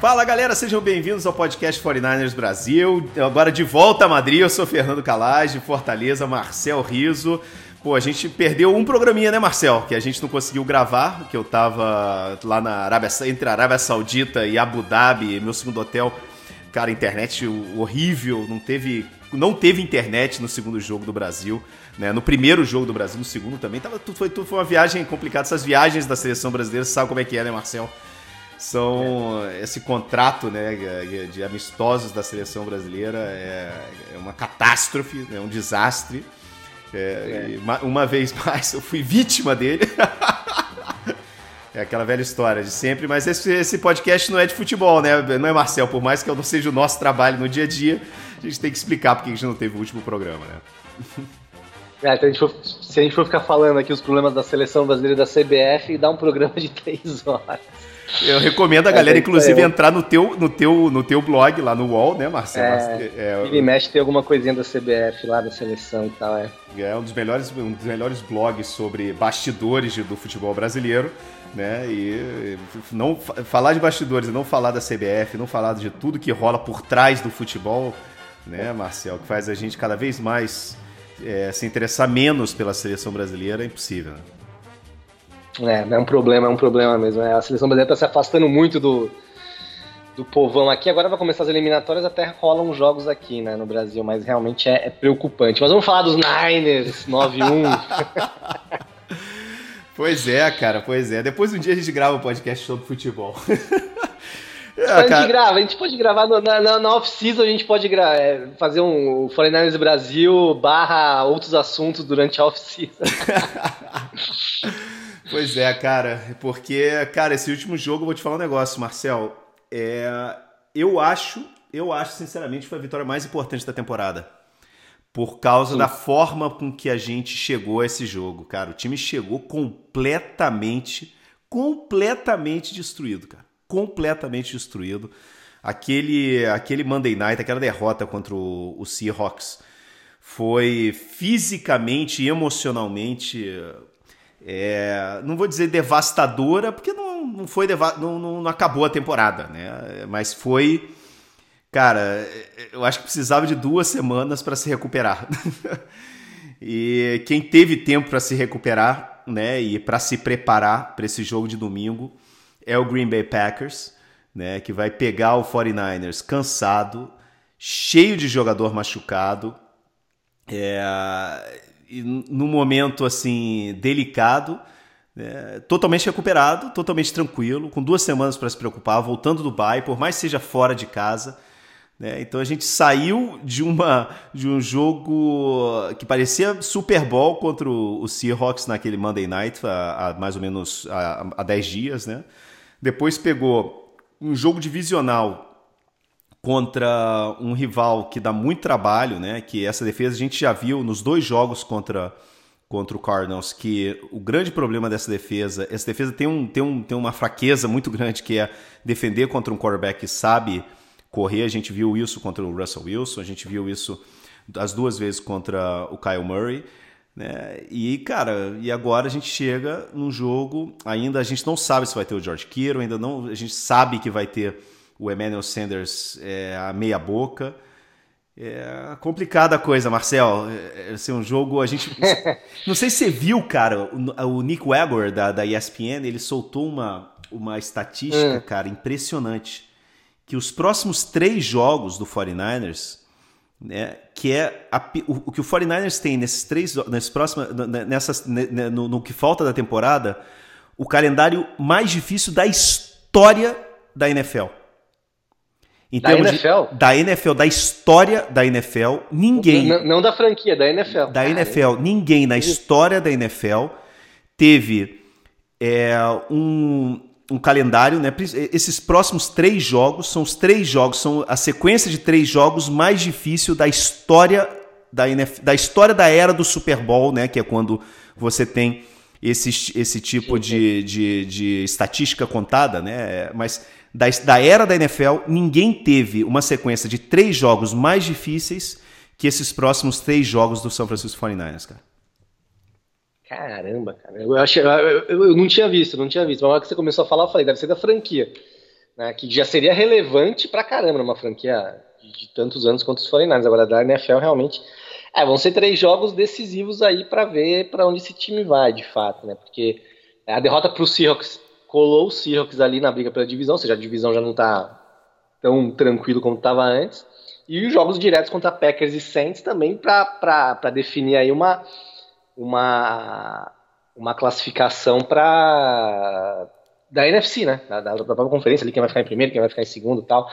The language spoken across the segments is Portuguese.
Fala galera, sejam bem-vindos ao podcast 49ers Brasil. Agora de volta a Madrid, eu sou Fernando Calais, de Fortaleza, Marcel Riso. Pô, a gente perdeu um programinha, né, Marcel? Que a gente não conseguiu gravar, que eu tava lá na Arábia, entre a Arábia Saudita e Abu Dhabi, meu segundo hotel. Cara, internet horrível, não teve, não teve internet no segundo jogo do Brasil, né? No primeiro jogo do Brasil, no segundo também. Tava, tudo, foi, tudo foi uma viagem complicada. Essas viagens da seleção brasileira, você sabe como é que é, né, Marcel? São esse contrato né, de amistosos da seleção brasileira é, é uma catástrofe, é um desastre. É, é. Uma vez mais eu fui vítima dele. é aquela velha história de sempre, mas esse, esse podcast não é de futebol, né? Não é Marcel, por mais que eu não seja o nosso trabalho no dia a dia, a gente tem que explicar porque a gente não teve o último programa, né? É, então a for, se a gente for ficar falando aqui os problemas da seleção brasileira da CBF, dá um programa de três horas. Eu recomendo a galera, inclusive, entrar no teu, no, teu, no teu blog lá no UOL, né, Marcelo? É, é, ele mexe tem alguma coisinha da CBF lá, da seleção e tal, é. É um dos melhores, um dos melhores blogs sobre bastidores do futebol brasileiro, né? E não falar de bastidores e não falar da CBF, não falar de tudo que rola por trás do futebol, né, Marcel? Que faz a gente cada vez mais é, se interessar menos pela seleção brasileira, é impossível, né? É, é um problema, é um problema mesmo. É, a seleção brasileira está se afastando muito do, do povão aqui. Agora vai começar as eliminatórias, até rolam jogos aqui né, no Brasil, mas realmente é, é preocupante. Mas vamos falar dos Niners 9-1. pois é, cara, pois é. Depois um dia a gente grava um podcast sobre futebol. É, a gente grava, a gente pode gravar no, na, na off-season, a gente pode gra é, fazer um 49ers Brasil barra outros assuntos durante a off-season. Pois é, cara, porque, cara, esse último jogo, eu vou te falar um negócio, Marcel. É, eu acho, eu acho, sinceramente, foi a vitória mais importante da temporada. Por causa Sim. da forma com que a gente chegou a esse jogo, cara. O time chegou completamente, completamente destruído, cara. Completamente destruído. Aquele, aquele Monday Night, aquela derrota contra o, o Seahawks foi fisicamente e emocionalmente é, não vou dizer devastadora, porque não, não foi deva não, não, não, acabou a temporada, né? Mas foi, cara, eu acho que precisava de duas semanas para se recuperar. e quem teve tempo para se recuperar, né, e para se preparar para esse jogo de domingo é o Green Bay Packers, né, que vai pegar o 49ers cansado, cheio de jogador machucado. É, num momento assim delicado, né, totalmente recuperado, totalmente tranquilo, com duas semanas para se preocupar, voltando do Dubai, por mais seja fora de casa. Né, então a gente saiu de, uma, de um jogo que parecia Super Bowl contra o, Seahawks naquele Monday Night, há, mais ou menos há 10 dias. Né? Depois pegou um jogo divisional contra um rival que dá muito trabalho, né? Que essa defesa a gente já viu nos dois jogos contra contra o Cardinals que o grande problema dessa defesa, essa defesa tem, um, tem, um, tem uma fraqueza muito grande que é defender contra um quarterback que sabe correr. A gente viu isso contra o Russell Wilson, a gente viu isso as duas vezes contra o Kyle Murray. Né? E, cara, e agora a gente chega num jogo, ainda a gente não sabe se vai ter o George Kittle, ainda não, a gente sabe que vai ter o Emmanuel Sanders é, a meia boca. É complicada a coisa, Marcel. É, é assim, um jogo, a gente. Não sei se você viu, cara, o, o Nick Wagner da, da ESPN, ele soltou uma, uma estatística, hum. cara, impressionante. Que os próximos três jogos do 49ers, né, que é a, o, o, que o 49ers tem nesses três, nesses próximos, nessas, no, no que falta da temporada, o calendário mais difícil da história da NFL. Em da NFL? De, da NFL, da história da NFL, ninguém. Não, não da franquia, da NFL. Da NFL, ninguém na história da NFL teve é, um, um calendário, né? Esses próximos três jogos são os três jogos, são a sequência de três jogos mais difícil da história da, NF, da história da era do Super Bowl, né? Que é quando você tem esse, esse tipo de, de, de estatística contada, né? Mas da, da era da NFL, ninguém teve uma sequência de três jogos mais difíceis que esses próximos três jogos do São Francisco 49ers, cara. Caramba, cara. Eu, achei, eu, eu, não tinha visto, não tinha visto. Mas na hora que você começou a falar, eu falei, deve ser da franquia. Né, que já seria relevante pra caramba numa franquia de, de tantos anos quanto os 49ers. Agora, da NFL, realmente. É, vão ser três jogos decisivos aí para ver para onde esse time vai, de fato, né? Porque a derrota pro Seahawks colou o Seahawks ali na briga pela divisão, ou seja, a divisão já não tá tão tranquilo como estava antes. E os jogos diretos contra Packers e Saints também para definir aí uma, uma, uma classificação para da NFC, né? Da, da, da, própria conferência ali, quem vai ficar em primeiro, quem vai ficar em segundo tal.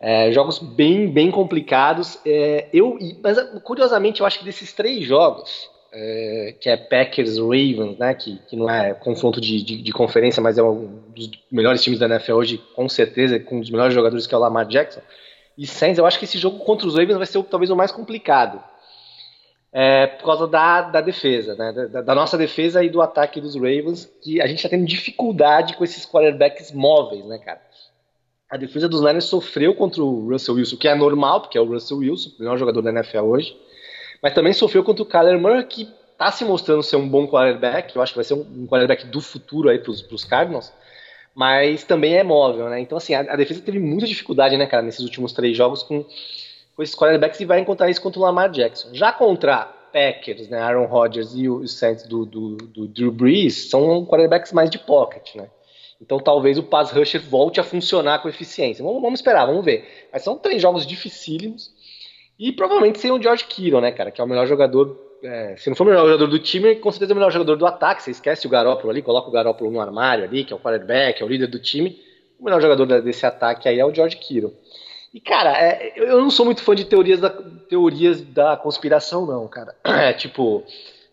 É, jogos bem, bem complicados. É, eu, mas curiosamente, eu acho que desses três jogos, é, que é Packers Ravens, né, que, que não é confronto de, de, de, conferência, mas é um dos melhores times da NFL hoje, com certeza, com um dos melhores jogadores que é o Lamar Jackson. E Saints, eu acho que esse jogo contra os Ravens vai ser talvez o mais complicado. É, por causa da, da defesa, né, da, da, nossa defesa e do ataque dos Ravens, que a gente está tendo dificuldade com esses quarterbacks móveis, né, cara? A defesa dos Niners sofreu contra o Russell Wilson, que é normal, porque é o Russell Wilson, o melhor jogador da NFL hoje mas também sofreu contra o Kyler Murray, que está se mostrando ser um bom quarterback, eu acho que vai ser um, quarterback do futuro aí para os Cardinals, mas também é móvel, né? Então, assim, a, a, defesa teve muita dificuldade, né, cara, nesses últimos três jogos com, com esses quarterbacks e vai encontrar isso contra o Lamar Jackson. Já contra Packers, né, Aaron Rodgers e o, Saints do, do, do Drew Brees são quarterbacks mais de pocket, né? Então talvez o pass rusher volte a funcionar com eficiência. Vamos, vamos esperar, vamos ver. Mas são três jogos dificílimos. E provavelmente sem o George Kittle, né, cara? Que é o melhor jogador. É, se não for o melhor jogador do time, com certeza é o melhor jogador do ataque. Você esquece o Garópolo ali, coloca o Garópolo no armário ali, que é o quarterback, é o líder do time. O melhor jogador desse ataque aí é o George Kittle. E, cara, é, eu não sou muito fã de teorias da, teorias da conspiração, não, cara. É, tipo,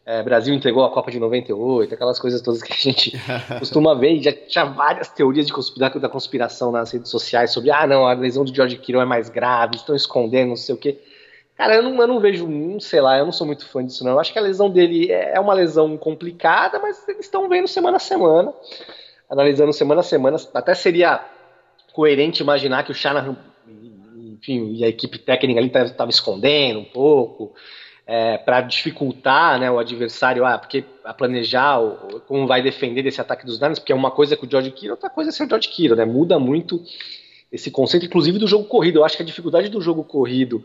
é, Brasil entregou a Copa de 98, aquelas coisas todas que a gente costuma ver. Já tinha várias teorias de conspiração, da conspiração nas redes sociais sobre, ah, não, a lesão do George Kittle é mais grave, estão escondendo, não sei o quê. Cara, eu não, eu não vejo, não sei lá, eu não sou muito fã disso, não. Eu acho que a lesão dele é, é uma lesão complicada, mas eles estão vendo semana a semana, analisando semana a semana. Até seria coerente imaginar que o Shanahan, enfim, e a equipe técnica ali estava escondendo um pouco, é, para dificultar né, o adversário, ah, porque a planejar o, como vai defender desse ataque dos Niners, porque é uma coisa com o George Kittle, outra coisa é ser o George Kittle, né? Muda muito esse conceito, inclusive do jogo corrido. Eu acho que a dificuldade do jogo corrido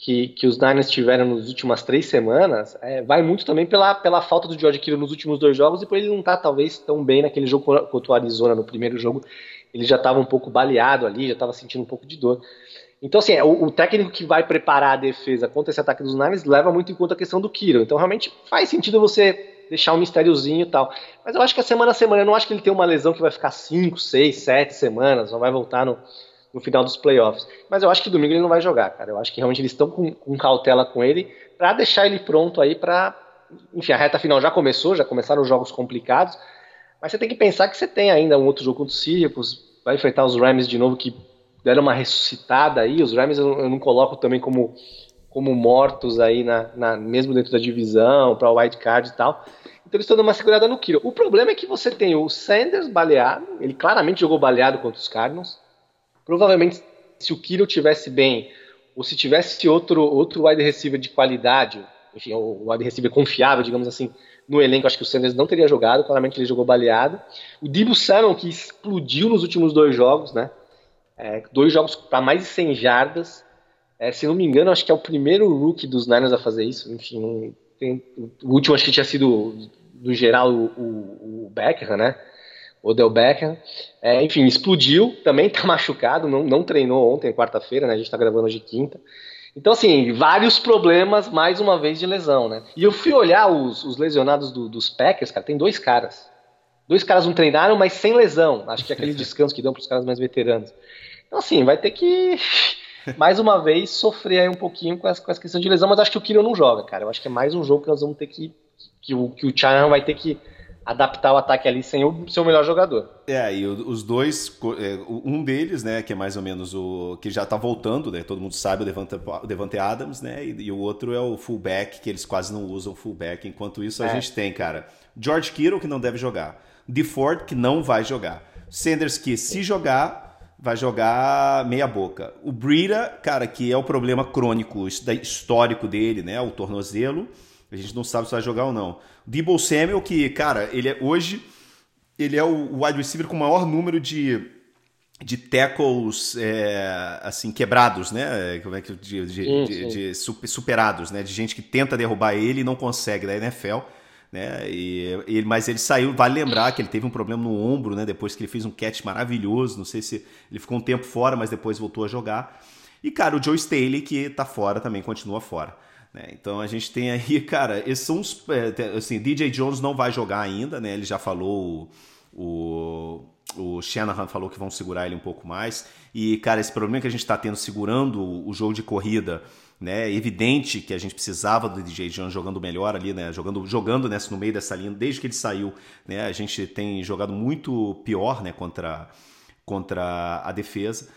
que, que os Niners tiveram nas últimas três semanas é, vai muito também pela, pela falta do George Kittle nos últimos dois jogos e por ele não estar tá, talvez tão bem naquele jogo contra o Arizona no primeiro jogo ele já estava um pouco baleado ali, já estava sentindo um pouco de dor. Então, assim, é, o, o, técnico que vai preparar a defesa contra esse ataque dos Niners leva muito em conta a questão do Kittle. Então, realmente faz sentido você deixar um mistériozinho e tal. Mas eu acho que a semana a semana, eu não acho que ele tem uma lesão que vai ficar 5, 6, 7 semanas, não vai voltar no, no final dos playoffs. Mas eu acho que domingo ele não vai jogar, cara. Eu acho que realmente eles estão com, com cautela com ele para deixar ele pronto aí para. Enfim, a reta final já começou, já começaram os jogos complicados. Mas você tem que pensar que você tem ainda um outro jogo contra os Syracuse, vai enfrentar os Rams de novo que deram uma ressuscitada aí. Os Rams eu, eu não coloco também como, como mortos aí, na, na mesmo dentro da divisão, para o wild card e tal. Então eles estão dando uma segurada no Kiro. O problema é que você tem o Sanders baleado, ele claramente jogou baleado contra os Cardinals. Provavelmente, se o Kiro tivesse bem, ou se tivesse outro, outro wide receiver de qualidade, enfim, o wide receiver confiável, digamos assim, no elenco, acho que o Sanders não teria jogado, claramente ele jogou baleado. O Debo Samuel, que explodiu nos últimos dois jogos, né? É, dois jogos para mais de 100 jardas. É, se não me engano, acho que é o primeiro rookie dos Niners a fazer isso. Enfim, tem, o último acho que tinha sido, no geral, o, o, o Becker, né? Odell Beckham. É, enfim, explodiu, também está machucado, não, não treinou ontem, quarta-feira, né? A gente está gravando hoje quinta. Então, assim, vários problemas, mais uma vez, de lesão, né? E eu fui olhar os, os lesionados do, dos Packers, cara, tem dois caras. Dois caras não treinaram, mas sem lesão. Acho que é aquele descanso que dão para os caras mais veteranos. Então, assim, vai ter que, mais uma vez, sofrer aí um pouquinho com essa, com essa questão de lesão, mas acho que o Kiro não joga, cara. Eu acho que é mais um jogo que nós vamos ter que. que o, que o vai ter que adaptar o ataque ali sem o seu melhor jogador. É, e os dois, é, um deles, né, que é mais ou menos o que já tá voltando, né, todo mundo sabe o Devante, o Devante Adams, né, e, e, o outro é o fullback, que eles quase não usam fullback. Enquanto isso, a é. gente tem, cara, George Kittle, que não deve jogar, DeFord, que não vai jogar, Sanders, que se jogar, vai jogar meia boca. O Brita, cara, que é o problema crônico histórico dele, né, o tornozelo, a gente não sabe se vai jogar ou não. Debo Samuel, que, cara, ele é hoje ele é o wide receiver com o maior número de, de tackles é, assim quebrados, né? Como é que de, de, sim, de, sim. de, superados, né? De gente que tenta derrubar ele e não consegue da NFL. Né? E, ele, mas ele saiu, vale lembrar que ele teve um problema no ombro, né? Depois que ele fez um catch maravilhoso. Não sei se ele ficou um tempo fora, mas depois voltou a jogar. E, cara, o Joe Staley, que tá fora também, continua fora. Né? Então a gente tem aí, cara, esses são os. É, assim, DJ Jones não vai jogar ainda, né? Ele já falou. O, o Shanahan falou que vão segurar ele um pouco mais. E, cara, esse problema que a gente está tendo segurando o jogo de corrida, né? É evidente que a gente precisava do DJ Jones jogando melhor ali, né? Jogando, jogando nessa, no meio dessa linha, desde que ele saiu, né? A gente tem jogado muito pior, né? Contra, contra a defesa.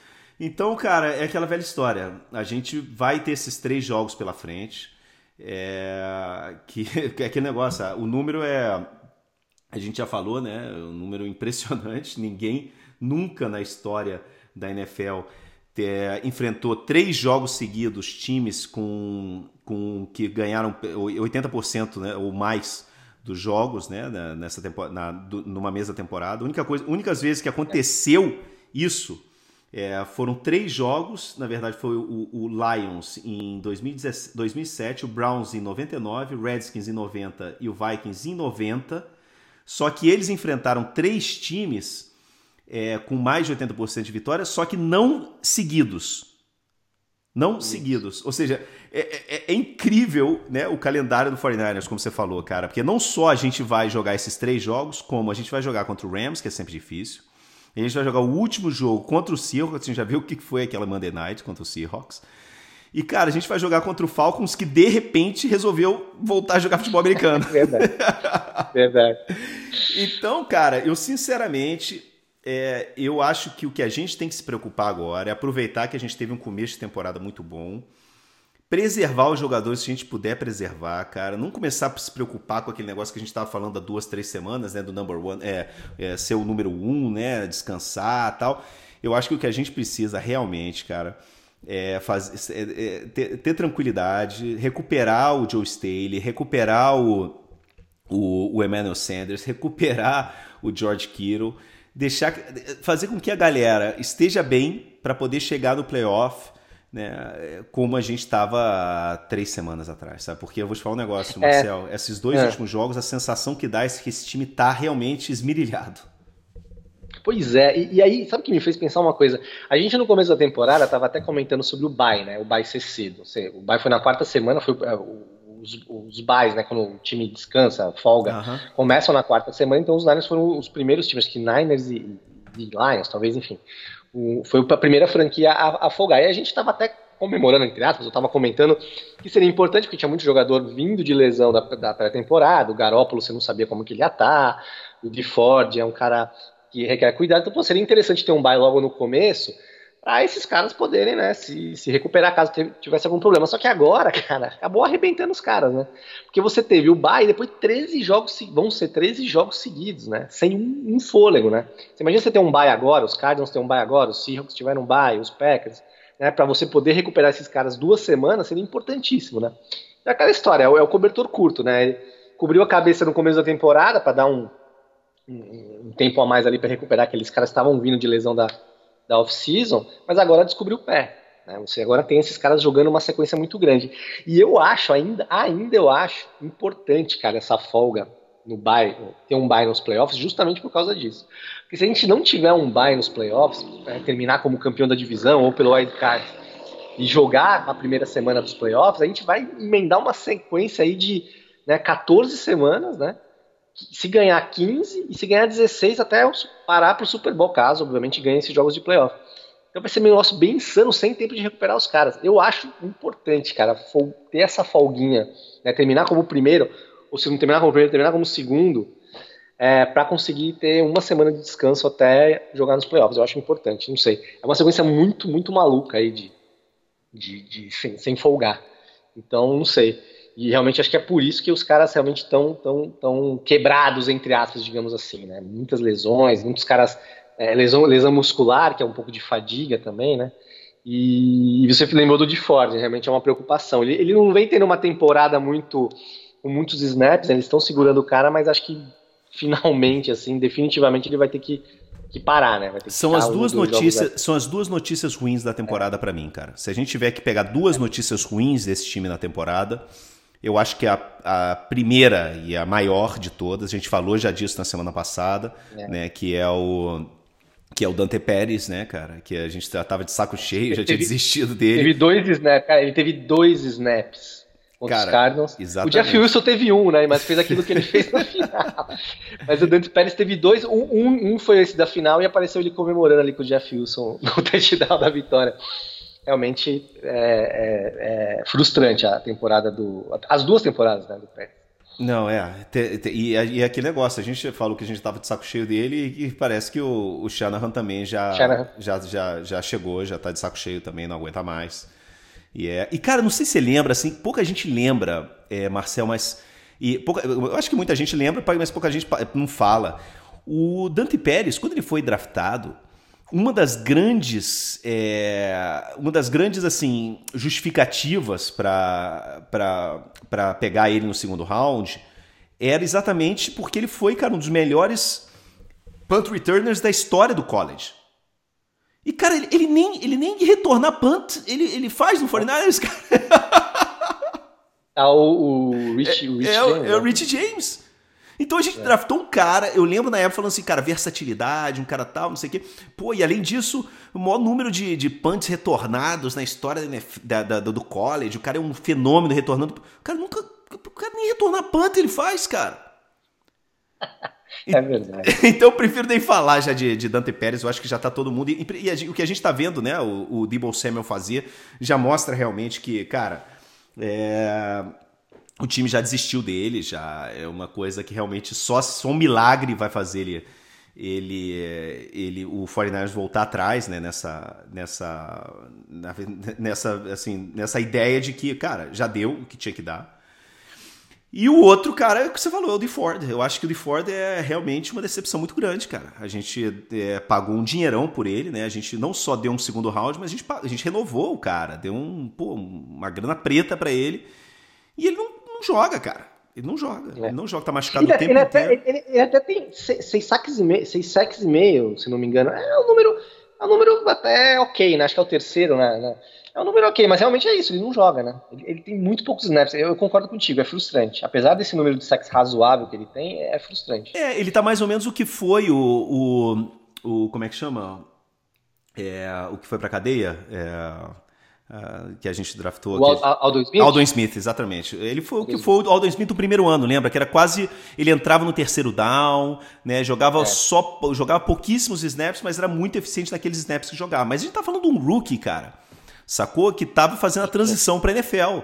Então, cara, é aquela velha história. A gente vai ter esses três jogos pela frente. É, que, é aquele negócio, o número é. A gente já falou, né? Um número impressionante. Ninguém nunca na história da NFL ter, enfrentou três jogos seguidos times com, com que ganharam 80% né, ou mais dos jogos né, nessa temporada, na, numa mesma temporada. A única coisa, únicas vezes que aconteceu isso é, foram três jogos, na verdade foi o, o Lions em 2007, o Browns em 99, o Redskins em 90 e o Vikings em 90. Só que eles enfrentaram três times é, com mais de 80% de vitória, só que não seguidos. Não Isso. seguidos. Ou seja, é, é, é, incrível né, o calendário do 49ers, como você falou, cara. Porque não só a gente vai jogar esses três jogos, como a gente vai jogar contra o Rams, que é sempre difícil. A gente vai jogar o último jogo contra o Seahawks. A gente já viu o que foi aquela Monday Night contra o Seahawks. E, cara, a gente vai jogar contra o Falcons, que de repente resolveu voltar a jogar futebol americano. Verdade. Verdade. então, cara, eu sinceramente. É, eu acho que o que a gente tem que se preocupar agora é aproveitar que a gente teve um começo de temporada muito bom preservar os jogadores se a gente puder preservar, cara. Não começar a se preocupar com aquele negócio que a gente estava falando há duas, três semanas, né? Do number one, é, é, ser o número um, né? Descansar tal. Eu acho que o que a gente precisa realmente, cara, é, fazer, é, é, ter, ter, tranquilidade, recuperar o Joe Staley, recuperar o, o, o Emmanuel Sanders, recuperar o George Kittle, deixar, fazer com que a galera esteja bem para poder chegar no playoff né, como a gente estava três semanas atrás, sabe? Porque eu vou te falar um negócio, é. Marcel. É. Esses dois é. últimos jogos, a sensação que dá é que esse time tá realmente esmirilhado. Pois é, e, e, aí, sabe o que me fez pensar uma coisa? A gente no começo da temporada estava até comentando sobre o bye, né? O bye ser cedo. O bye foi na quarta semana, foi é, os, os buys, né? Quando o time descansa, folga, uhum. começam na quarta semana, então os Niners foram os primeiros times, que Niners e, e Lions, talvez, enfim, foi a primeira franquia a, a folgar. E a gente estava até comemorando, entre aspas, eu estava comentando que seria importante, porque tinha muito jogador vindo de lesão da, da pré-temporada, o Garópolo você não sabia como que ele ia estar, tá, o de Ford é um cara que requer cuidado, então pô, seria interessante ter um bye logo no começo, para esses caras poderem, né, se, se recuperar caso tivesse algum problema. Só que agora, cara, acabou arrebentando os caras, né? Porque você teve o bye, depois 13 jogos, vão ser 13 jogos seguidos, né? Sem um, um fôlego, né? Você imagina você ter um bye agora, os Cardinals têm um bye agora, os Seahawks tiveram um bye, os Packers, né? Para você poder recuperar esses caras duas semanas seria importantíssimo, né? É aquela história, é o, é o cobertor curto, né? Ele cobriu a cabeça no começo da temporada para dar um, um, um tempo a mais ali para recuperar aqueles caras que estavam vindo de lesão da da off-season, mas agora descobriu o pé. Né? Você agora tem esses caras jogando uma sequência muito grande. E eu acho, ainda, ainda eu acho importante, cara, essa folga no bye, ter um bye nos playoffs, justamente por causa disso. Porque se a gente não tiver um bye nos playoffs, é, terminar como campeão da divisão ou pelo wild card e jogar a primeira semana dos playoffs, a gente vai emendar uma sequência aí de né, 14 semanas, né? Se ganhar 15 e se ganhar 16 até parar para o Super Bowl, caso obviamente ganhe esses jogos de playoff. Então vai ser um negócio bem insano, sem tempo de recuperar os caras. Eu acho importante, cara, ter essa folguinha, né, terminar como primeiro, ou se não terminar como primeiro, terminar como segundo, é, para conseguir ter uma semana de descanso até jogar nos playoffs. Eu acho importante, não sei. É uma sequência muito, muito maluca aí de, de, de sem, sem folgar. Então, não sei. E realmente acho que é por isso que os caras realmente estão tão, tão quebrados, entre aspas, digamos assim, né? Muitas lesões, muitos caras. É, lesão, lesão muscular, que é um pouco de fadiga também, né? E, e você lembrou do de Ford, realmente é uma preocupação. Ele, ele não vem tendo uma temporada muito com muitos snaps, né? eles estão segurando o cara, mas acho que finalmente, assim, definitivamente ele vai ter que, que parar, né? Que são as duas notícias, são as duas notícias ruins da temporada é. para mim, cara. Se a gente tiver que pegar duas notícias ruins desse time na temporada, eu acho que a, a primeira e a maior de todas, a gente falou já disso na semana passada, é. né? Que é o que é o Dante Pérez, né, cara? Que a gente já tava de saco cheio, já teve, tinha desistido dele. Teve dois snaps, cara, ele teve dois snaps contra cara, os Cardinals. Exatamente. O Jeff Wilson teve um, né? Mas fez aquilo que ele fez na final. Mas o Dante Pérez teve dois. Um, um, um, foi esse da final e apareceu ele comemorando ali com o Jeff Wilson no touchdown da vitória. Realmente é, é, é frustrante a temporada do. As duas temporadas né, do Pérez. Não, é. Te, te, e, e aquele negócio, a gente falou que a gente estava de saco cheio dele e, parece que o, o Shanahan também já, Shanahan. já, já, já chegou, já está de saco cheio também, não aguenta mais. E, é, e cara, não sei se você lembra, assim, pouca gente lembra, é, Marcel, mas. E pouca, eu acho que muita gente lembra, mas pouca gente não fala. O Dante Pérez, quando ele foi draftado, uma das grandes, é, uma das grandes assim justificativas para pegar ele no segundo round era exatamente porque ele foi, cara, um dos melhores punt returners da história do college. E, cara, ele, ele, nem, ele nem retornar punt, ele, ele faz no 49ers, cara. Ah, o, o Rich, é, o Rich é, James. É o né? Rich James. Então a gente é. draftou um cara, eu lembro na época falando assim, cara, versatilidade, um cara tal, não sei o quê. Pô, e além disso, o maior número de, de punts retornados na história da, da, do college. O cara é um fenômeno retornando. O cara nunca. O cara nem retornar punt ele faz, cara. É verdade. Então eu prefiro nem falar já de, de Dante Pérez, eu acho que já está todo mundo. E, e a, o que a gente está vendo, né? O, o Debo Samuel fazer, já mostra realmente que, cara, é, o time já desistiu dele, já é uma coisa que realmente só, só um milagre vai fazer ele. Ele, ele, o 49ers voltar atrás, né, nessa, nessa, nessa, assim, nessa ideia de que, cara, já deu o que tinha que dar e o outro cara é o que você falou, é o de Ford. Eu acho que o de Ford é realmente uma decepção muito grande, cara. A gente é, pagou um dinheirão por ele, né? A gente não só deu um segundo round, mas a gente, a gente renovou o cara, deu um, pô, uma grana preta para ele. E ele não, não, joga, cara. Ele não joga. É. Ele não joga, tá machucado ele, o tempo ele inteiro. Até, ele, ele, até tem seis saques e meio, seis saques e meio, se não me engano. É um número, é um número até ok, né? Acho que é o terceiro, né? É um número ok, mas realmente é isso, ele não joga, né? Ele, ele tem muito poucos snaps. Eu, eu, concordo contigo, é frustrante. Apesar desse número de sacks razoável que ele tem, é frustrante. É, ele tá mais ou menos o que foi o. o, o como é que chama? É, o que foi pra cadeia? É, Uh, que a gente draftou. O aqui. Aldon Smith? Aldon Smith, exatamente. Ele foi o que foi o Aldon Smith no primeiro ano, lembra? Que era quase. Ele entrava no terceiro down, né? Jogava é. só. Jogava pouquíssimos snaps, mas era muito eficiente naqueles snaps que jogava. Mas a gente tá falando de um rookie, cara sacou? Que estava fazendo a transição para a NFL.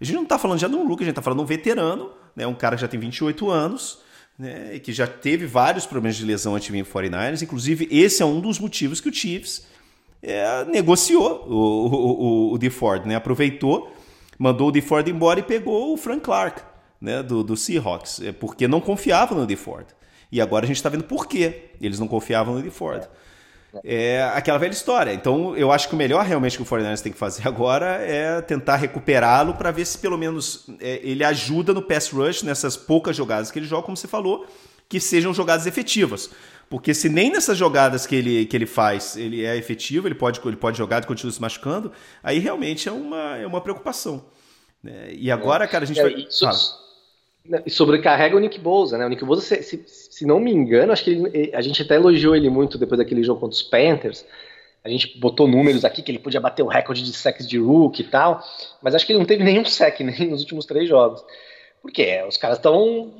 A gente não está falando já de um rookie, a gente está falando de um veterano, né? um cara que já tem 28 anos, né? e que já teve vários problemas de lesão vir 49ers. Inclusive, esse é um dos motivos que o Chiefs é, negociou o, o, o, o DeFord, né? aproveitou, mandou o DeFord embora e pegou o Frank Clark né? do, do Seahawks, é porque não confiava no DeFord. E agora a gente está vendo por que eles não confiavam no DeFord. É. É aquela velha história. Então, eu acho que o melhor realmente que o 49 tem que fazer agora é tentar recuperá-lo para ver se pelo menos é, ele ajuda no pass rush, nessas poucas jogadas que ele joga, como você falou, que sejam jogadas efetivas. Porque se nem nessas jogadas que ele, que ele faz ele é efetivo, ele pode, ele pode jogar e continua se machucando, aí realmente é uma, é uma preocupação. Né? E agora, cara, a gente é, vai. Isso, e sobrecarrega o Nick Bosa, né? O Nick Bosa, se, se, se não me engano, acho que ele, a gente até elogiou ele muito depois daquele jogo contra os Panthers. A gente botou números aqui que ele podia bater o recorde de sacks de Rook e tal, mas acho que ele não teve nenhum sack nem nos últimos três jogos. Porque os caras estão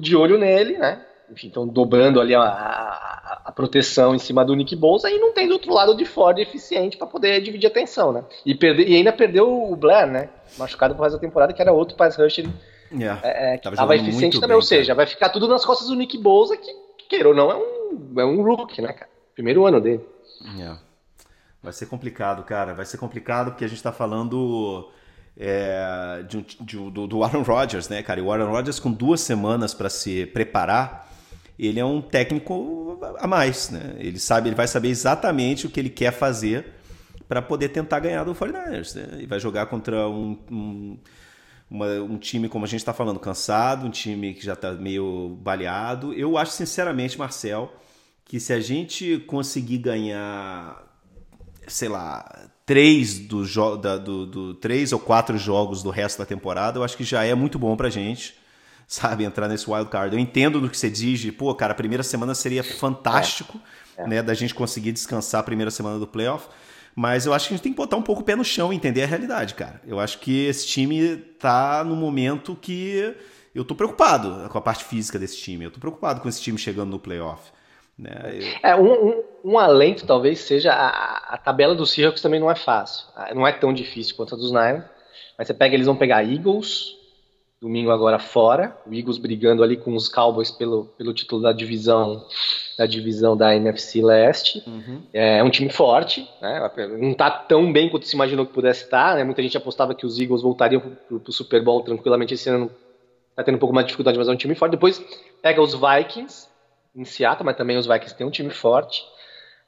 de olho nele, né? Enfim, estão dobrando ali a, a, a, proteção em cima do Nick Bosa e não tem do outro lado de Ford eficiente para poder dividir a atenção, né? E, perder, e ainda perdeu o Blair, né? Machucado por resto da temporada, que era outro pass rusher Yeah. é, é, que Tava tava jogando eficiente também. bem, Ou seja, cara. vai ficar tudo nas costas do Nick Bosa, que, queira ou não, é um, é um rookie, né, cara? Primeiro ano dele. É. Vai ser complicado, cara. Vai ser complicado porque a gente tá falando é, de de do, do Aaron Rodgers, né, cara? E o Aaron Rodgers, com duas semanas para se preparar, ele é um técnico a mais, né? Ele sabe, ele vai saber exatamente o que ele quer fazer para poder tentar ganhar do 49ers, né? E vai jogar contra um, um, uma- um time, como a gente está falando, cansado, um time que já está meio baleado. Eu acho, sinceramente, Marcel, que se a gente conseguir ganhar, sei lá, três, do, da- do, do- três ou quatro jogos do resto da temporada, eu acho que já é muito bom pra gente, sabe, entrar nesse wild card. Eu entendo do que você diz, de, pô, cara, a primeira semana seria fantástico, né, da gente conseguir descansar a primeira semana do playoff. Mas eu acho que a gente tem que botar um pouco o pé no chão e entender a realidade, cara. Eu acho que esse time tá no momento que eu tô preocupado com a parte física desse time. Eu tô preocupado com esse time chegando no playoff. Né? Eu- É, um, um, um alento talvez seja a, a tabela dos Seahawks também não é fácil. Não é tão difícil quanto a dos Niners. Mas você pega, eles vão pegar Eagles, domingo agora fora. O Eagles brigando ali com os Cowboys pelo, pelo título da divisão da divisão da NFC Leste. É um time forte, né? não está tão bem quanto se imaginou que pudesse estar. Né? Muita gente apostava que os Eagles voltariam para o Super Bowl tranquilamente esse ano. Está tendo um pouco mais de dificuldade, mas é um time forte. Depois pega os Vikings em Seattle, mas também os Vikings têm um time forte.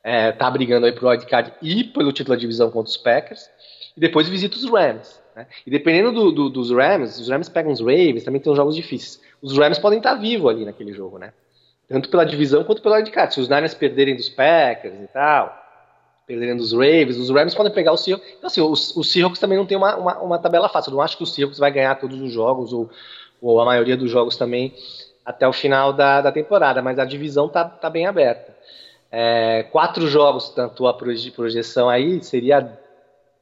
É, tá brigando aí pro wildcard e pelo título da divisão contra os Packers. E depois visita os Rams. Né? E dependendo do- do- dos Rams, os Rams pegam os Ravens, também tem uns jogos difíceis. Os Rams podem estar vivos ali naquele jogo, né? Tanto pela divisão quanto pelo wildcard. Se os Niners perderem dos Packers e tal, perderem dos Ravens, os Rams podem pegar o Seahawks. Então, assim, os, Seahawks também não tem uma, uma, uma tabela fácil. Eu não acho que o Seahawks vai ganhar todos os jogos, ou, ou a maioria dos jogos também, até o final da, da temporada, mas a divisão tá, tá bem aberta. É, quatro jogos, tanto a proje- projeção aí, seria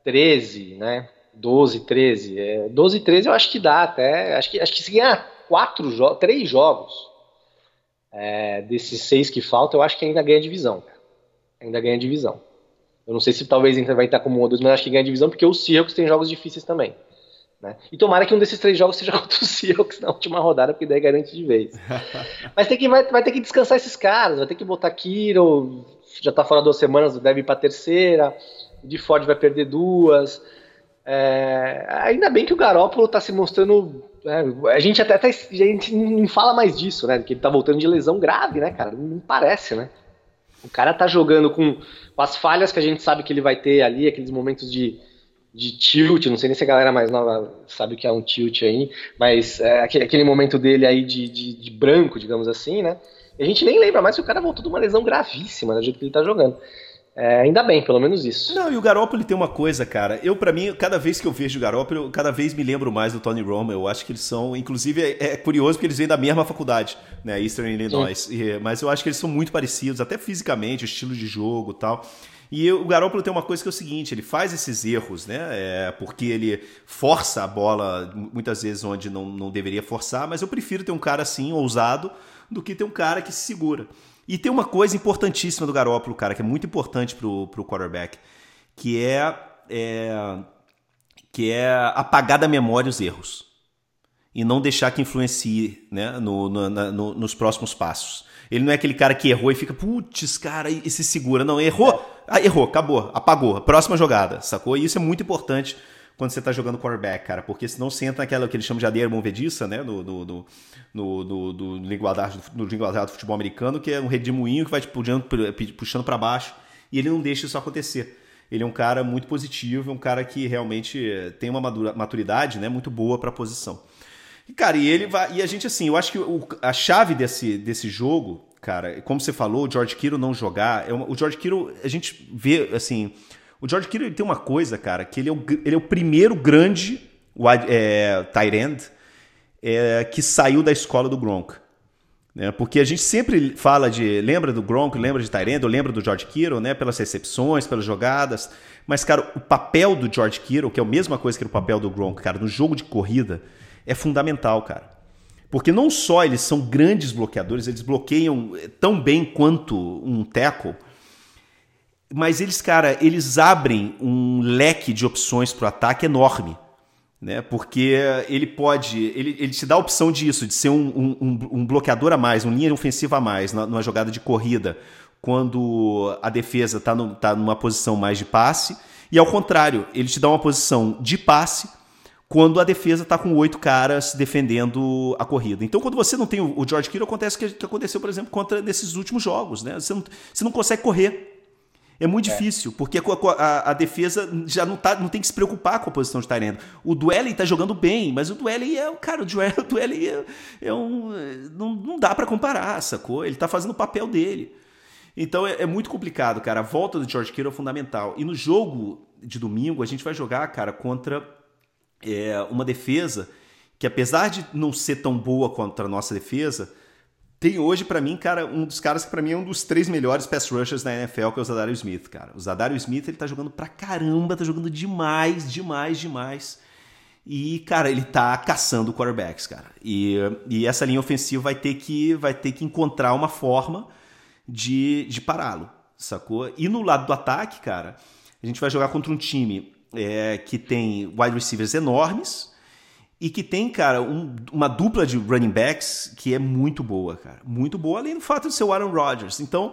13, né? 12, 13. É, 12, 13 eu acho que dá até. Acho que, acho que se ganhar quatro jogos, três jogos é, desses seis que faltam, eu acho que ainda ganha divisão. cara. Ainda ganha divisão. Eu não sei se talvez ainda vai estar como um ou dois, mas acho que ganha divisão porque os Seahawks têm jogos difíceis também. Né? E tomara que um desses três jogos seja contra os Seahawks na última rodada, porque daí garante de vez. Mas tem que, vai, vai ter que descansar esses caras, vai ter que botar Kiro, já tá fora duas semanas, deve ir pra terceira. O de Ford vai perder duas. É, ainda bem que o Garópolo tá se mostrando. é, a gente até, até- a gente não fala mais disso, né? Que ele tá voltando de lesão grave, né, cara? Não parece, né? O cara tá jogando com, com as falhas que a gente sabe que ele vai ter ali, aqueles momentos de, de tilt, não sei nem se a galera mais nova sabe o que é um tilt aí, mas é, aquele, aquele momento dele aí de, de, de branco, digamos assim, né? E a gente nem lembra mais que o cara voltou de uma lesão gravíssima, do jeito que ele tá jogando. É, ainda bem, pelo menos isso. Não, e o Garoppolo tem uma coisa, cara. Eu, pra mim, cada vez que eu vejo o Garoppolo, eu cada vez me lembro mais do Tony Romo. Eu acho que eles são, inclusive, é, é curioso porque eles vêm da mesma faculdade, né, Eastern Illinois. E, mas eu acho que eles são muito parecidos, até fisicamente, o estilo de jogo e tal. E o Garoppolo tem uma coisa que é o seguinte, ele faz esses erros, né? É, porque ele força a bola muitas vezes onde não, não deveria forçar, mas eu prefiro ter um cara assim, ousado, do que ter um cara que se segura. E tem uma coisa importantíssima do Garoppolo, cara, que é muito importante pro, pro quarterback, que é, é que é apagar da memória os erros e não deixar que influencie né, no, no- na- no- nos próximos passos. Ele não é aquele cara que errou e fica, putz, cara, e se segura. Não, errou, ah, errou, acabou, apagou. Próxima jogada, sacou? E isso é muito importante quando você tá jogando quarterback, cara, porque senão você entra naquela que eles chamam de adeira movediça, né, no, no, no, no, no, linguajar, no do futebol americano, que é um redemoinho que vai te puxando, puxando para baixo e ele não deixa isso acontecer. Ele é um cara muito positivo, é um cara que realmente eh, tem uma maturidade né, muito boa para a posição. E, cara, e ele vai. E a gente, assim, eu acho que o- a chave desse, desse jogo, cara, como você falou, o George Kittle não jogar. É uma- o George Kittle, a gente vê, assim. O George Kittle ele tem uma coisa, cara, que ele é o, ele é o primeiro grande wide, é, tight end é, que saiu da escola do Gronk. Né? Porque a gente sempre fala de. Lembra do Gronk, lembra de Tyrande, eu lembro do George Kittle, né? Pelas recepções, pelas jogadas. Mas, cara, o papel do George Kittle, que é a mesma coisa que o papel do Gronk, cara, no jogo de corrida, é fundamental, cara. Porque não só eles são grandes bloqueadores, eles bloqueiam eh, tão bem quanto um tackle, mas eles, cara, eles abrem um leque de opções para o ataque enorme. né? Porque ele pode, ele, ele te dá a opção disso, de ser um, um, um bloqueador a mais, uma linha ofensiva a mais numa jogada de corrida, quando a defesa está tá numa posição mais de passe, e ao contrário, ele te dá uma posição de passe quando a defesa está com oito caras defendendo a corrida. Então, quando você não tem o George Kittle, acontece o que aconteceu, por exemplo, contra nesses últimos jogos, né? Você não, você não consegue correr. É muito é. difícil, porque a, a, a, defesa já não, tá, não tem que se preocupar com a posição de Tyrande. O Duelli está jogando bem, mas o Duelli é. Cara, o Duelli, o Duelli é, é um. Não, não dá para comparar, sacou? Ele está fazendo o papel dele. Então é, é, muito complicado, cara. A volta do George Kittle é fundamental. E no jogo de domingo, a gente vai jogar, cara, contra é, uma defesa que, apesar de não ser tão boa contra a nossa defesa tem hoje, para mim, cara, um dos caras que para mim é um dos três melhores pass rushers da NFL, que é o Zadario Smith, cara. O Zadario Smith, ele tá jogando pra caramba, tá jogando demais, demais, demais. E, cara, ele tá caçando quarterbacks, cara. E, e essa linha ofensiva vai ter que, vai ter que encontrar uma forma de, de pará-lo, sacou? E no lado do ataque, cara, a gente vai jogar contra um time é, que tem wide receivers enormes, e que tem, cara, um, uma dupla de running backs que é muito boa, cara. Muito boa, além do fato de ser o Aaron Rodgers. Então,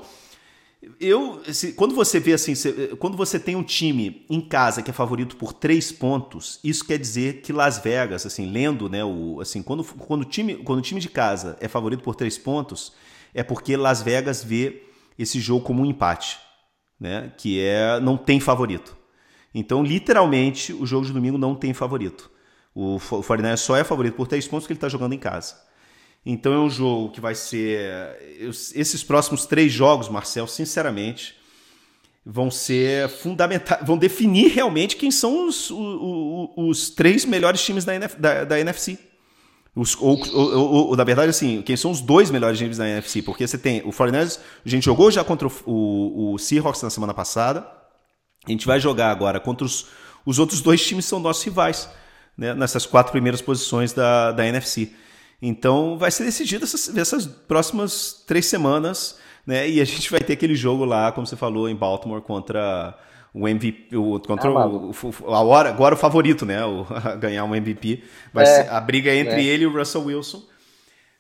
eu, se, quando você vê assim, se, quando você tem um time em casa que é favorito por três pontos, isso quer dizer que Las Vegas, assim, lendo, né, o, assim, quando, quando, o time, quando o time de casa é favorito por três pontos, é porque Las Vegas vê esse jogo como um empate, né, que é não tem favorito. Então, literalmente, o jogo de domingo não tem favorito. O 49 só é favorito por três pontos que ele está jogando em casa. Então é um jogo que vai ser. Esses próximos três jogos, Marcel, sinceramente, vão ser fundamentais. Vão definir realmente quem são os, os, os três melhores times da, NF, da, da NFC. Os, ou, ou, ou, na verdade, assim, quem são os dois melhores times da NFC? Porque você tem o 49 a gente jogou já contra o, o, o Seahawks na semana passada. A gente vai jogar agora contra os, os outros dois times que são nossos rivais né, nessas quatro primeiras posições da, da NFC. Então vai ser decidido essas, essas próximas três semanas, né? E a gente vai ter aquele jogo lá, como você falou, em Baltimore contra o MVP, o, contra ah, o, o, a hora, agora o favorito, né? O, ganhar um MVP. Vai é, ser a briga entre é. ele e o Russell Wilson.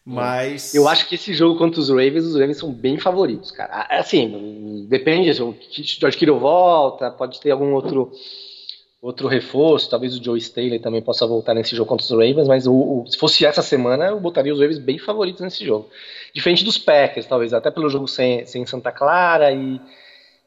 Mas. Eu acho que esse jogo contra os Ravens, os Ravens são bem favoritos, cara. Assim, depende, o George Kittle volta, pode ter algum outro outro reforço, talvez o Joe Staley também possa voltar nesse jogo contra os Ravens, mas o, o, se fosse essa semana, eu botaria os Ravens bem favoritos nesse jogo. Diferente dos Packers, talvez, até pelo jogo sem, sem Santa Clara, e,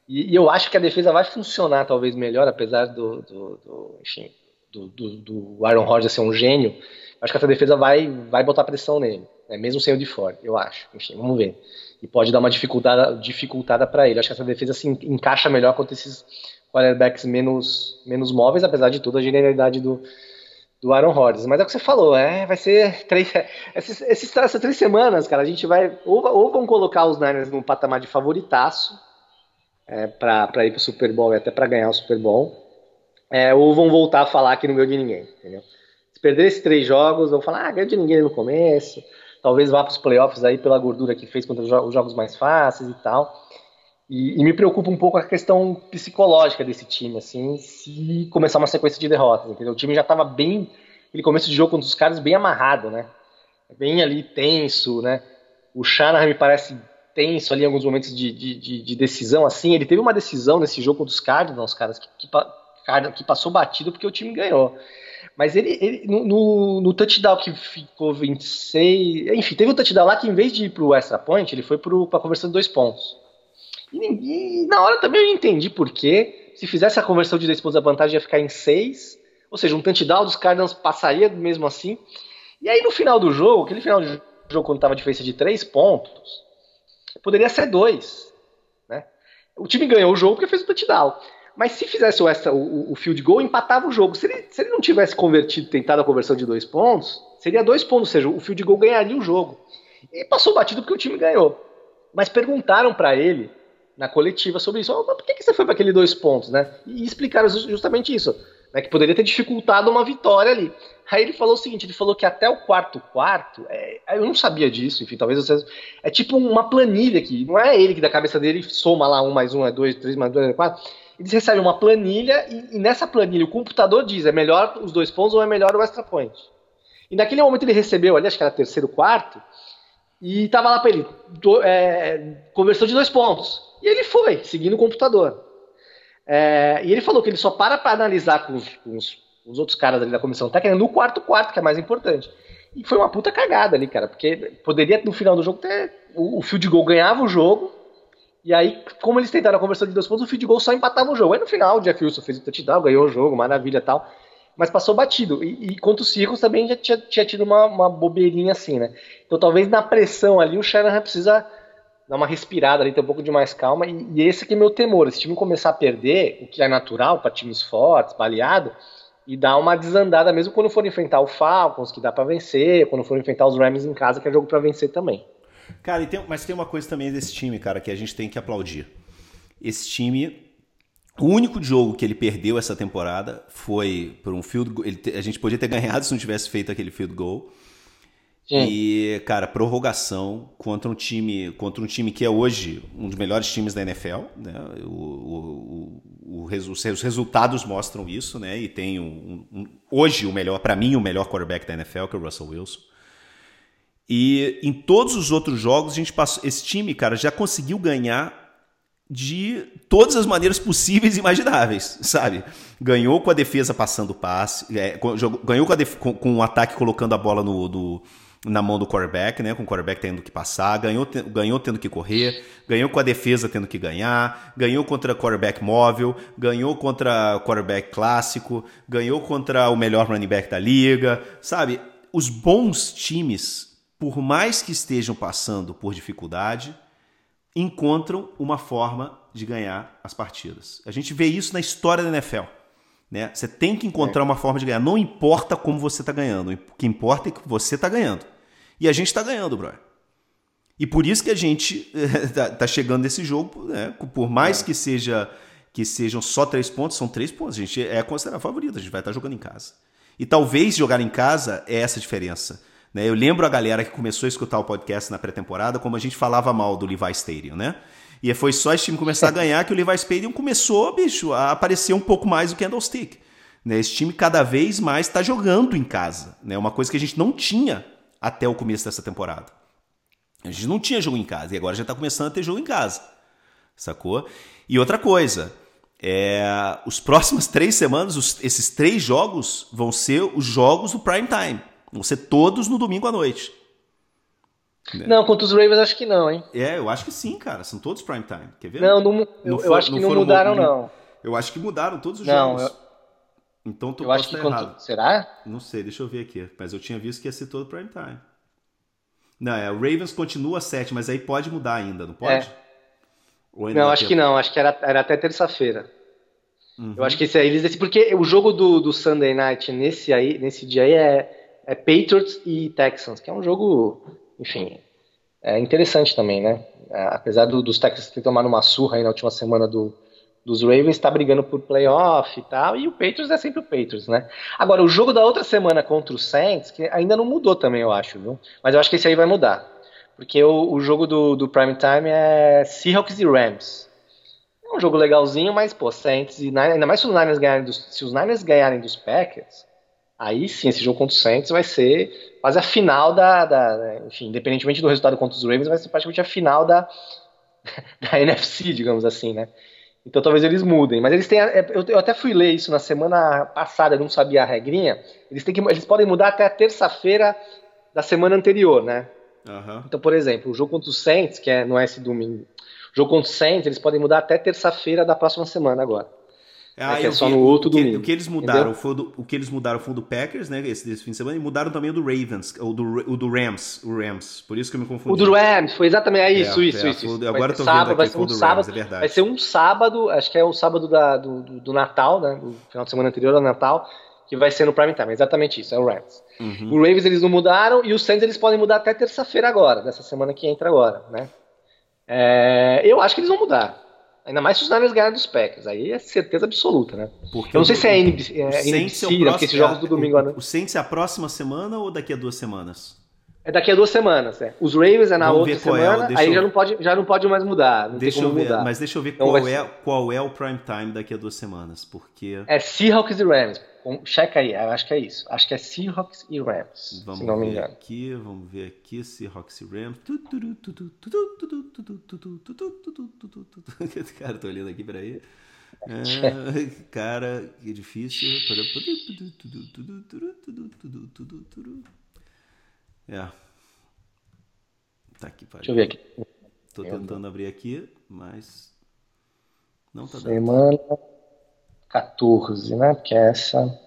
e, e eu acho que a defesa vai funcionar talvez melhor, apesar do, do, do enfim, do, do, Aaron Rodgers ser um gênio, acho que essa defesa vai, vai botar pressão nele, né, mesmo sem o de fora, eu acho. Enfim, vamos ver. E pode dar uma dificultada, dificultada para ele. Acho que essa defesa se encaixa melhor contra esses quarterbacks menos, menos móveis, apesar de tudo, a genialidade do, do Aaron Rodgers. Mas é o que você falou, é, vai ser três, esses, esses, essas três semanas, cara, a gente vai ou, ou vão colocar os Niners num patamar de favoritaço é, para ir pro Super Bowl e até para ganhar o Super Bowl, é, ou vão voltar a falar que não ganhou de ninguém, entendeu? Se perder esses três jogos, vão falar, ah, ganhou de ninguém no começo, talvez vá para os playoffs aí pela gordura que fez contra os jogos mais fáceis e tal. E, e, me preocupa um pouco a questão psicológica desse time, assim, se começar uma sequência de derrotas, entendeu? O time já estava bem, aquele começo de jogo contra os caras, bem amarrado, né? Bem ali tenso, né? O Shanahan me parece tenso ali em alguns momentos de, de, de, decisão, assim. Ele teve uma decisão nesse jogo contra os Cardinals, caras, que, que, que passou batido porque o time ganhou. Mas ele, ele no, no, no, touchdown que ficou 26. Enfim, teve um touchdown lá que em vez de ir pro extra point, ele foi para a conversão de dois pontos. E, e, na hora também eu entendi por quê. Se fizesse a conversão de dois pontos, a vantagem ia ficar em seis. Ou seja, um touchdown dos Cardinals passaria mesmo assim. E aí no final do jogo, aquele final do jogo quando estava a diferença de três pontos, poderia ser dois. Né? O time ganhou o jogo porque fez o touchdown. Mas se fizesse o, extra, o, o field goal, empatava o jogo. Se ele, se ele não tivesse convertido, tentado a conversão de dois pontos, seria dois pontos, ou seja, o field goal ganharia o jogo. E passou batido porque o time ganhou. Mas perguntaram para ele na coletiva sobre isso. Oh, por que, que você foi para aquele dois pontos, né? E explicaram justamente isso, né? Que poderia ter dificultado uma vitória ali. Aí ele falou o seguinte: ele falou que até o quarto quarto, é, eu não sabia disso, enfim, talvez vocês. É tipo uma planilha aqui, não é ele que da cabeça dele soma lá um mais um é dois, três mais dois é quatro. Eles recebem uma planilha e, e, nessa planilha o computador diz é melhor os dois pontos ou é melhor o extra point. E naquele momento ele recebeu ali, acho que era terceiro, quarto, e tava lá para ele, do, é, conversão de dois pontos. E ele foi, seguindo o computador. É, e ele falou que ele só para para analisar com os, com os, os, outros caras da comissão técnica no quarto quarto, que é mais importante. E foi uma puta cagada ali, cara, porque poderia no final do jogo ter. O, o field goal ganhava o jogo, e aí, como eles tentaram a conversão de dois pontos, o field goal só empatava o jogo. Aí no final, o Jeff Wilson fez o touchdown, ganhou o jogo, maravilha tal mas passou batido. E, e contra os Circos também já tinha, tinha tido uma, uma, bobeirinha assim, né? Então talvez na pressão ali o Shanahan precisa dar uma respirada ali, ter um pouco de mais calma. E, e esse que é meu temor. Se o time começar a perder, o que é natural para times fortes, baleado, e dar uma desandada mesmo quando for enfrentar o Falcons, que dá para vencer, quando for enfrentar os Rams em casa, que é jogo para vencer também. Cara, tem, mas tem uma coisa também desse time, cara, que a gente tem que aplaudir. Esse time o único jogo que ele perdeu essa temporada foi por um field goal. Ele, a gente podia ter ganhado se não tivesse feito aquele field goal. Sim. E, cara, prorrogação contra um time contra um time que é hoje um dos melhores times da NFL. Né? O, o, o, os resultados mostram isso, né? E tem um, um, hoje o melhor, para mim, o melhor quarterback da NFL, que é o Russell Wilson. E em todos os outros jogos, a gente passou. Esse time, cara, já conseguiu ganhar de todas as maneiras possíveis e imagináveis, sabe? Ganhou com a defesa passando passe, é, ganhou com, o com, com, um ataque colocando a bola no, do, na mão do quarterback, né? Com o quarterback tendo que passar, ganhou, te, ganhou tendo que correr, ganhou com a defesa tendo que ganhar, ganhou contra quarterback móvel, ganhou contra quarterback clássico, ganhou contra o melhor running back da liga, sabe? Os bons times, por mais que estejam passando por dificuldade, encontram uma forma de ganhar as partidas. A gente vê isso na história da NFL. Né? Você tem que encontrar é. uma forma de ganhar. Não importa como você está ganhando. O que importa é que você está ganhando. E a gente está ganhando, brother. E por isso que a gente está tá chegando nesse jogo, né? por mais é. que seja que sejam só três pontos, são três pontos. A gente é considerado favorito, a gente vai estar tá jogando em casa. E talvez jogar em casa é essa a diferença. Né? Eu lembro a galera que começou a escutar o podcast na pré-temporada, como a gente falava mal do Levi Stadium, né? E foi só esse time começar a ganhar que o Levi Stadium começou, bicho, a aparecer um pouco mais do Candlestick. Né? Esse time cada vez mais está jogando em casa. Né? Uma coisa que a gente não tinha até o começo dessa temporada. A gente não tinha jogo em casa e agora já está começando a ter jogo em casa. Sacou? E outra coisa, é, os próximas três semanas, os, esses três jogos vão ser os jogos do prime time. Vão ser todos no domingo à noite. Não, contra os Ravens acho que não, hein? É, eu acho que sim, cara. São todos prime time. Quer ver? Não, não eu, eu acho que não, não mudaram, não. Eu acho que mudaram todos os não, jogos. Eu... Então tu eu acho que. Será? Não sei, deixa eu ver aqui. Mas eu tinha visto que ia ser todo prime time. Não, é, o Ravens continua 7, mas aí pode mudar ainda, não pode? É. Não, acho que não. Acho que era, era até terça-feira. Uhum. Eu acho que esse aí eles porque o jogo do, do Sunday Night nesse aí, nesse dia aí é é Patriots e Texans, que é um jogo, enfim, é interessante também, né? É, apesar do, dos Texans ter tomado uma surra aí na última semana do, dos Ravens, está brigando por playoff e tal, e o Patriots é sempre o Patriots, né? Agora, o jogo da outra semana contra o Saints, que ainda não mudou também, eu acho, viu? Mas eu acho que esse aí vai mudar. Porque o, o jogo do, do Prime Time é Seahawks e Rams. É um jogo legalzinho, mas, pô, Saints e Niners, ainda mais se os Niners ganharem dos, se os Niners ganharem dos Packers, Aí sim, esse jogo contra o Saints vai ser quase a final da, da, Enfim, independentemente do resultado contra os Ravens, vai ser praticamente a final da, da NFC, digamos assim, né? Então talvez eles mudem. Mas eles têm. É, eu, até fui ler isso na semana passada, eu não sabia a regrinha. Eles, têm que, eles podem mudar até a terça-feira da semana anterior, né? Uhum. Então, por exemplo, o jogo contra os Saints, que é no S domingo, o jogo contra os Saints, eles podem mudar até terça-feira da próxima semana agora. Ah, é, é só no outro o que, domingo. O que eles mudaram foi do, o que eles mudaram foi do Packers, né? Esse desse fim de semana, e mudaram também o do Ravens, o do, o do Rams, o Rams. Por isso que eu me confundi. O do Rams, foi exatamente é isso, é, isso, é, isso, isso. Agora eu tô sábado, vendo aqui, foi um do sábado, Rams, é verdade. Vai ser um sábado, acho que é o sábado da, do, do, do, Natal, né? Do final de semana anterior ao Natal, que vai ser no Prime Time. exatamente isso, é o Rams. Uhum. O Ravens eles não mudaram e os Saints eles podem mudar até terça-feira agora, dessa semana que entra agora, né? É, eu acho que eles vão mudar. Ainda mais se os Niners ganharem dos Packers. Aí é certeza absoluta, né? Porque eu não sei se é NBC, é NBC é né? porque esses jogos do domingo... O, o Saints é a próxima semana ou daqui a duas semanas? É daqui a duas semanas, é. Os Ravens é na Vamos outra é, semana, deixa aí eu- já não pode, já não pode mais mudar. Não Deixa tem eu ver, mudar. mas deixa eu ver Então qual é, qual é o prime time daqui a duas semanas, porque É Seahawks e Rams. Checa aí, eu acho que é isso. Acho que é Seahawks e Rams, vamos se não me ver engano. aqui, vamos ver aqui Seahawks e Rams. Cara, tô olhando aqui, peraí. Ah, cara, que difícil. É. Tá aqui, Deixa eu ver aqui. Tô tentando abrir aqui, mas não tá dando. Semana 14, né? Porque essa.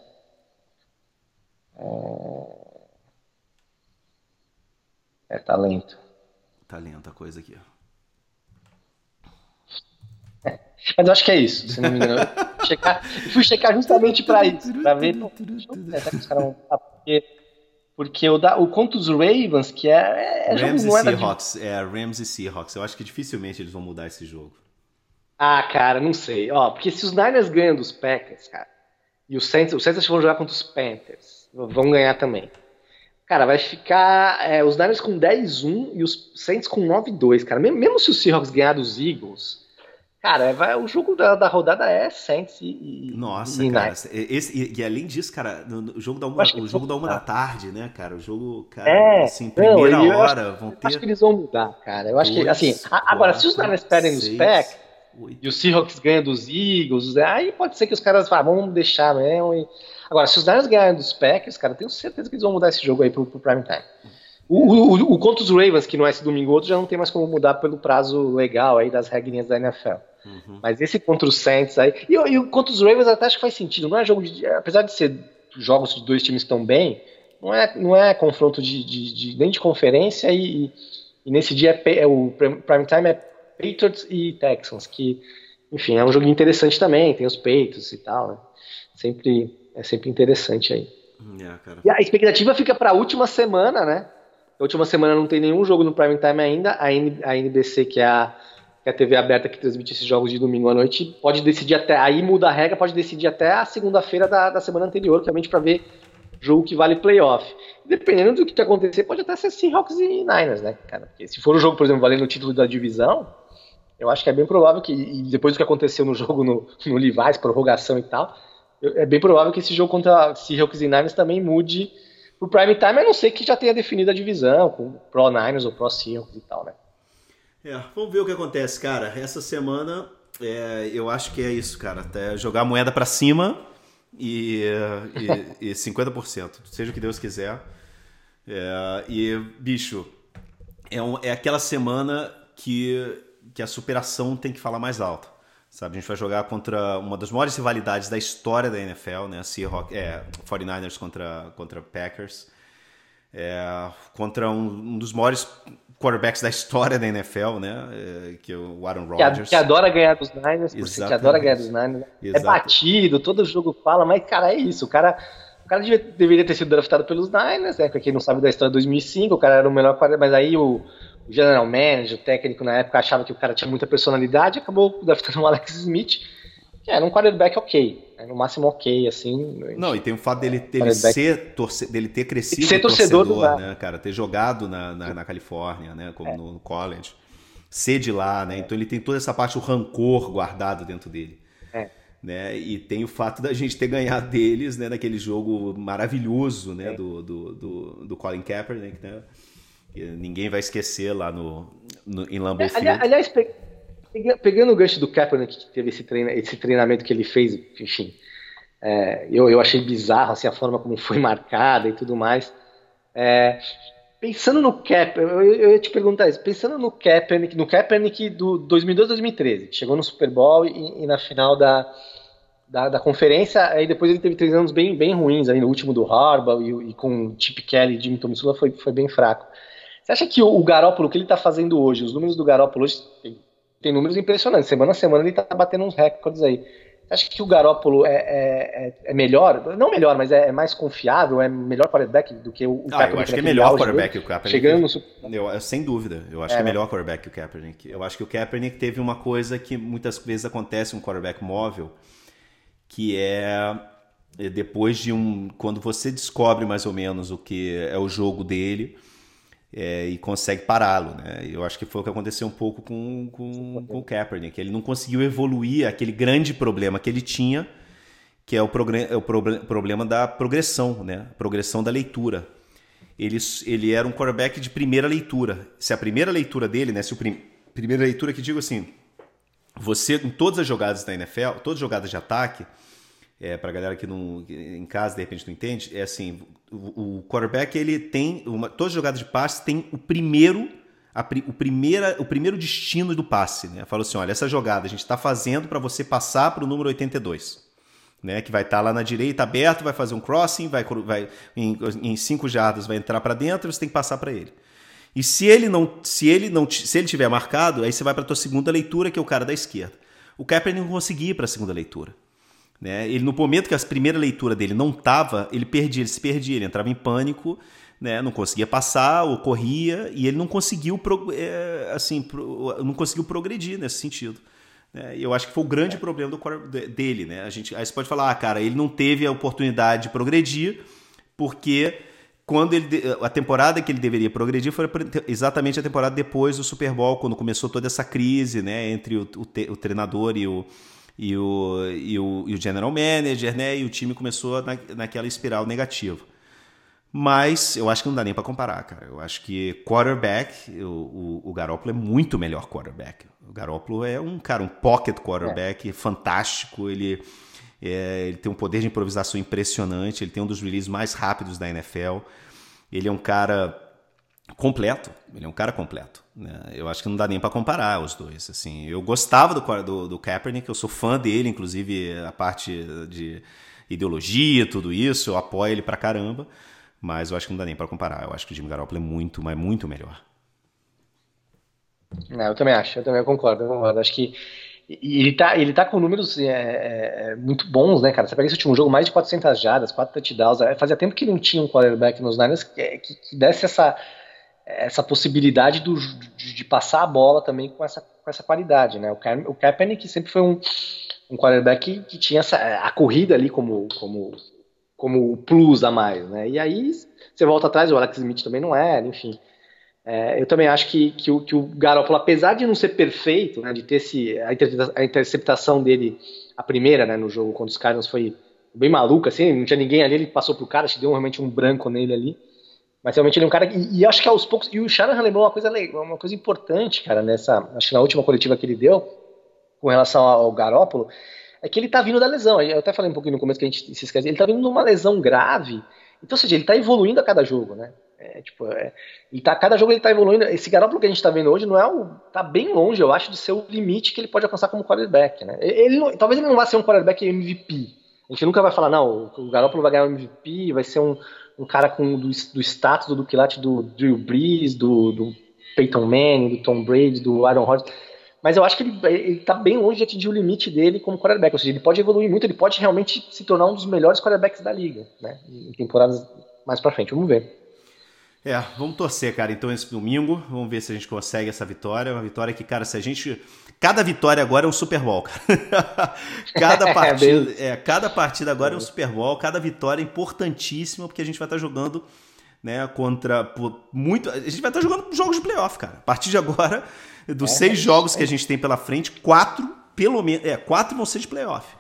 É, é talento. Tá lenta a coisa aqui. Mas eu acho que é isso, se não me engano. Checar, fui checar justamente pra isso, pra ver. eu ver, será que os caras vão. Porque, porque o, da, o contra os Ravens, que é. é Rams e Seahawks. É, Rams e Seahawks. Eu acho que dificilmente eles vão mudar esse jogo. Ah, cara, não sei. Ó, porque se os Niners ganham dos Packers, cara, e os Saints, os Saints vão jogar contra os Panthers, vão ganhar também. Cara, vai ficar é, os Niners com 10-1 e os Saints com 9-2, cara. Mesmo, mesmo se os Seahawks ganhar dos Eagles, cara, vai, o jogo da, da rodada é Saints e, Nossa, e cara. Esse, e, e além disso, cara, no, no jogo da uma, acho que o jogo da uma da tarde, né, cara? O jogo, cara, É, assim, não, primeira acho- hora vão Eu acho que ter. eles vão mudar, cara. Eu acho que, dois, assim, a- agora, se os quatro, Niners perdem dos seis, Packers, oito. e os Seahawks ganham dos Eagles, aí pode ser que os caras falem, vamos deixar mesmo. E... Agora, se os Niners ganharem dos Packers, cara, eu tenho certeza que eles vão mudar esse jogo aí pro, pro prime time. O, o, o- contra os Ravens, que não é esse domingo ou outro, já não tem mais como mudar pelo prazo legal aí das regrinhas da NFL. Uhum. Mas esse contra os Saints aí. E, o- e o contra os Ravens até acho que faz sentido. Não é jogo de. Apesar de ser jogos de dois times estão bem, não é, não é confronto de, de- de- nem de conferência e, e nesse dia é, é o prim- prime time é Patriots e Texans, que, enfim, é um jogo interessante também, tem os Patriots e tal, né? Sempre, é sempre interessante aí. Cara. E a expectativa fica para a última semana, né? A última semana não tem nenhum jogo no prime time ainda. A, N- a NBC, que é a, que é a TV aberta que transmite esses jogos de domingo à noite, pode decidir até. Aí muda a regra, pode decidir até a segunda-feira da, da semana anterior, realmente para ver jogo que vale playoff. Dependendo do que acontecer, pode até ser Seahawks e Niners, né, cara? Porque se for um jogo, por exemplo, valendo o título da divisão, eu acho que é bem provável que, depois do que aconteceu no jogo no, no Levi's, prorrogação e tal, é bem provável que esse jogo contra Seahawks e Niners também mude pro prime time, a não ser que já tenha definido a divisão, com Pro Niners ou Pro Seahawks e tal, né? É, vamos ver o que acontece, cara. Essa semana, é, eu acho que é isso, cara. Até jogar a moeda pra cima e, e, e 50%, seja o que Deus quiser. É, e, bicho, é, um- é aquela semana que, que a superação tem que falar mais alto. Sabe, a gente vai jogar contra uma das maiores rivalidades da história da NFL, né? Seahawks, é, 49ers contra, contra Packers. É, contra um, um dos maiores quarterbacks da história da NFL, né? É, que é o Aaron Rodgers. que adora ganhar dos Niners, que adora ganhar dos Niners. É batido, todo jogo fala, mas, cara, é isso. O cara, o cara devia- deveria ter sido draftado pelos Niners, né? Pra quem não sabe da história de 2005, o cara era o melhor quarterback, mas aí o, o general manager, o técnico na época, achava que o cara tinha muita personalidade, acabou draftando o Alex Smith, que era um quarterback ok, né? no máximo ok, assim. Não, e tem o fato dele, dele, ser, torce, dele ter crescido ser torcedor do torcedor, né, cara? Ter jogado na, na, na Califórnia, né? Como no college. Ser de lá, né? Então ele tem toda essa parte, o rancor guardado dentro dele. É. Né? E tem o fato da gente ter ganhado deles, né? Naquele jogo maravilhoso, né? Do, do, do, do Colin Kaepernick, né? Ninguém vai esquecer lá no, no, em Lambeau Field. aliás, pe- pega- pegando o gancho do Kaepernick, que teve esse, treina- esse treinamento que ele fez, enfim, é, eu, eu achei bizarro assim, a forma como foi marcada e tudo mais. É, pensando no Kaepernick, eu, eu- ia te perguntar isso, pensando no Kaepernick, no Kaepernick do 2002-2013, que chegou no Super Bowl e, e na final da, da, da conferência, aí depois ele teve três anos bem, bem ruins, aí no último do Harbaugh e, e com Chip Kelly e Jimmy Tomsula foi, foi bem fraco. Você acha que o, o Garópolo, o que ele está fazendo hoje, os números do Garópolo hoje tem, tem números impressionantes. Semana a semana ele está batendo uns recordes aí. Você acha que o Garópolo é, é, é- é melhor? Não melhor, mas é, é mais confiável? É melhor quarterback do que o, o Ah, eu acho que é melhor auge quarterback que o Kaepernick. Chegando no Eu, eu- sem dúvida. Eu acho É, que é né? melhor quarterback que o Kaepernick. Eu acho que o Kaepernick teve uma coisa que muitas vezes acontece um quarterback móvel, que é é depois de um. Quando você descobre mais ou menos o que é o jogo dele, é, e consegue pará-lo. Né? Eu acho que foi o que aconteceu um pouco com, com, com o Kaepernick. Ele não conseguiu evoluir aquele grande problema que ele tinha, que é o, é o problema da progressão, né? progressão da leitura. Ele, ele era um quarterback de primeira leitura. Se a primeira leitura dele, né? Se o prim, primeira leitura que digo assim, você em todas as jogadas da NFL, todas as jogadas de ataque, é, para a galera que não, em casa de repente não entende, é assim, o, o quarterback ele tem uma, todas as jogadas de passe tem o primeiro a, o, primeira, o primeiro destino do passe, né? Falou assim, olha, essa jogada a gente está fazendo para você passar para o número 82. Né, que vai estar tá lá na direita aberto, vai fazer um crossing, vai, vai em, em cinco jardas vai entrar para dentro, você tem que passar para ele. E se ele não, se ele não, se ele tiver marcado, aí você vai para a tua segunda leitura, que é o cara da esquerda. O Kaepernick não conseguia ir para a segunda leitura. Né? Ele, no momento que a primeira leitura dele não estava, ele perdia, ele se perdia, ele entrava em pânico, né? não conseguia passar, ou corria, e ele não conseguiu, é, assim, não conseguiu progredir nesse sentido. Né? Eu acho que foi o grande é. problema do, dele. Né? A gente, aí você pode falar, ah, cara, ele não teve a oportunidade de progredir, porque quando ele a temporada que ele deveria progredir foi exatamente a temporada depois do Super Bowl, quando começou toda essa crise, né, entre o, o, o treinador e o, e o, e o, e o general manager, né? E o time começou na, naquela espiral negativa. Mas eu acho que não dá nem para comparar, cara. Eu acho que quarterback, o, o, o Garoppolo é muito melhor quarterback. O Garoppolo é um cara, um pocket quarterback é. fantástico. Ele, é, ele tem um poder de improvisação impressionante. Ele tem um dos releases mais rápidos da NFL. Ele é um cara completo. Ele é um cara completo. Né? Eu acho que não dá nem para comparar os dois. Assim, eu gostava do, do, do Kaepernick, eu sou fã dele, inclusive a parte de ideologia, tudo isso, eu apoio ele pra caramba. Mas eu acho que não dá nem para comparar. Eu acho que o Jimmy Garoppolo é muito, mas muito melhor. É, eu também acho, eu também concordo, eu concordo. Acho que ele tá, ele tá com números é, é, muito bons, né, cara? Você pega esse último jogo, mais de 400 jardas, 4 touchdowns. É, fazia tempo que não tinha um quarterback nos Niners que, que, que desse essa, essa possibilidade do, de, de, passar a bola também com essa, com essa qualidade, né? O, Ka o Kaepernick sempre foi um, um quarterback que, que tinha essa, a corrida ali como, como, como plus a mais, né? E aí você volta atrás, o Alex Smith também não era, enfim. É, eu também acho que, que, o, que o Garoppolo, apesar de não ser perfeito, né, de ter esse, a, a interceptação dele, a primeira, né, no jogo contra os Cardinals foi bem maluca, assim, não tinha ninguém ali, ele passou pro cara, acho que deu realmente um branco nele ali. Mas realmente ele é um cara. E, e acho que aos poucos. E o Shanahan lembrou uma coisa, uma coisa importante, cara, nessa. Acho que na última coletiva que ele deu, com relação ao Garópolo, é que ele tá vindo da lesão. Eu até falei um pouquinho no começo que a gente se esquece. Ele tá vindo de uma lesão grave. Então, ou seja, ele tá evoluindo a cada jogo, né? É, tipo, é, ele tá, cada jogo ele tá evoluindo. Esse Garópolo que a gente tá vendo hoje não é o. tá bem longe, eu acho, de ser o limite que ele pode alcançar como quarterback, né? Ele, ele talvez ele não vá ser um quarterback MVP. A gente nunca vai falar, não, o Garópolo vai ganhar um MVP, vai ser um, um cara com do, do status do quilate do Drew Brees, do, do Peyton Manning, do Tom Brady, do Aaron Rodgers. Mas eu acho que ele, ele tá bem longe de atingir o limite dele como quarterback. Ou seja, ele pode evoluir muito, ele pode realmente se tornar um dos melhores quarterbacks da liga, né? Em temporadas mais pra frente. Vamos ver. É, vamos torcer, cara. Então, esse domingo, vamos ver se a gente consegue essa vitória. Uma vitória que, cara, se a gente. Cada vitória agora é um Super Bowl, cara. cada, partida, é, cada partida agora é um Super Bowl. Cada vitória é importantíssima, porque a gente vai estar jogando né, contra muito. A gente vai estar jogando jogos de playoff, cara. A partir de agora, dos é, seis é, jogos que a gente tem pela frente, quatro, pelo menos. É, quatro vão ser de playoff.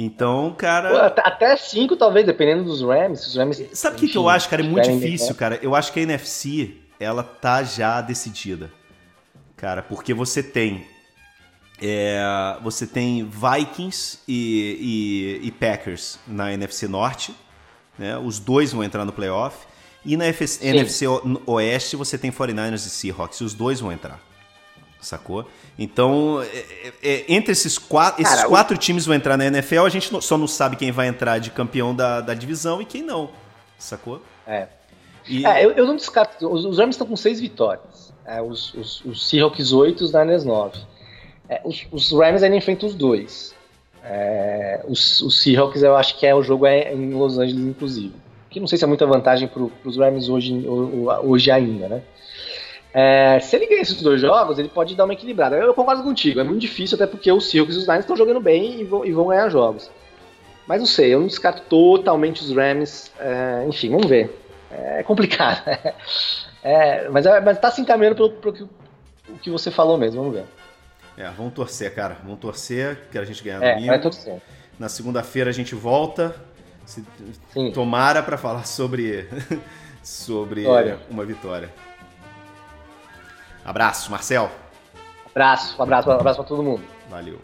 Então, cara. Até cinco, talvez, dependendo dos Rams. Os Rams Sabe o que, que eu acho, cara? É muito difícil, cara. Eu acho que a NFC, ela tá já decidida. Cara, porque você tem. É, você tem Vikings e, e, e, Packers na NFC Norte. Né? Os dois vão entrar no playoff. E na NFC Oeste você tem 49ers e Seahawks. E os dois vão entrar. Sacou? Então, é, é, é, entre esses quatro, esses Cara, quatro o... times vão entrar na NFL, a gente só não sabe quem vai entrar de campeão da, da divisão e quem não. Sacou? É. E... é eu, eu, não descarto. Os, os Rams estão com seis vitórias. É, os, os, os Seahawks oito, os Niners nove. É, os, os Rams ainda enfrentam os dois. Os, os Seahawks eu acho que é o jogo é em Los Angeles, inclusive. Que não sei se é muita vantagem para os Rams hoje, hoje ainda, né? É, se ele ganhar esses dois jogos, ele pode dar uma equilibrada. Eu concordo contigo, é muito difícil, até porque os Seahawks e os Niners estão jogando bem e vão, e vão, ganhar jogos. Mas não sei, eu não descarto totalmente os Rams. É, enfim, vamos ver. É complicado. É, mas, é, mas tá se encaminhando pelo, pelo que, o que você falou mesmo, vamos ver. É, vamos torcer, cara. Vamos torcer que a gente ganhe É, domingo. vai torcer. Na segunda-feira a gente volta. Se, Sim. tomara para falar sobre, sobre uma vitória. Abraço, Marcel. Abraço, um abraço, um abraço pra todo mundo. Valeu.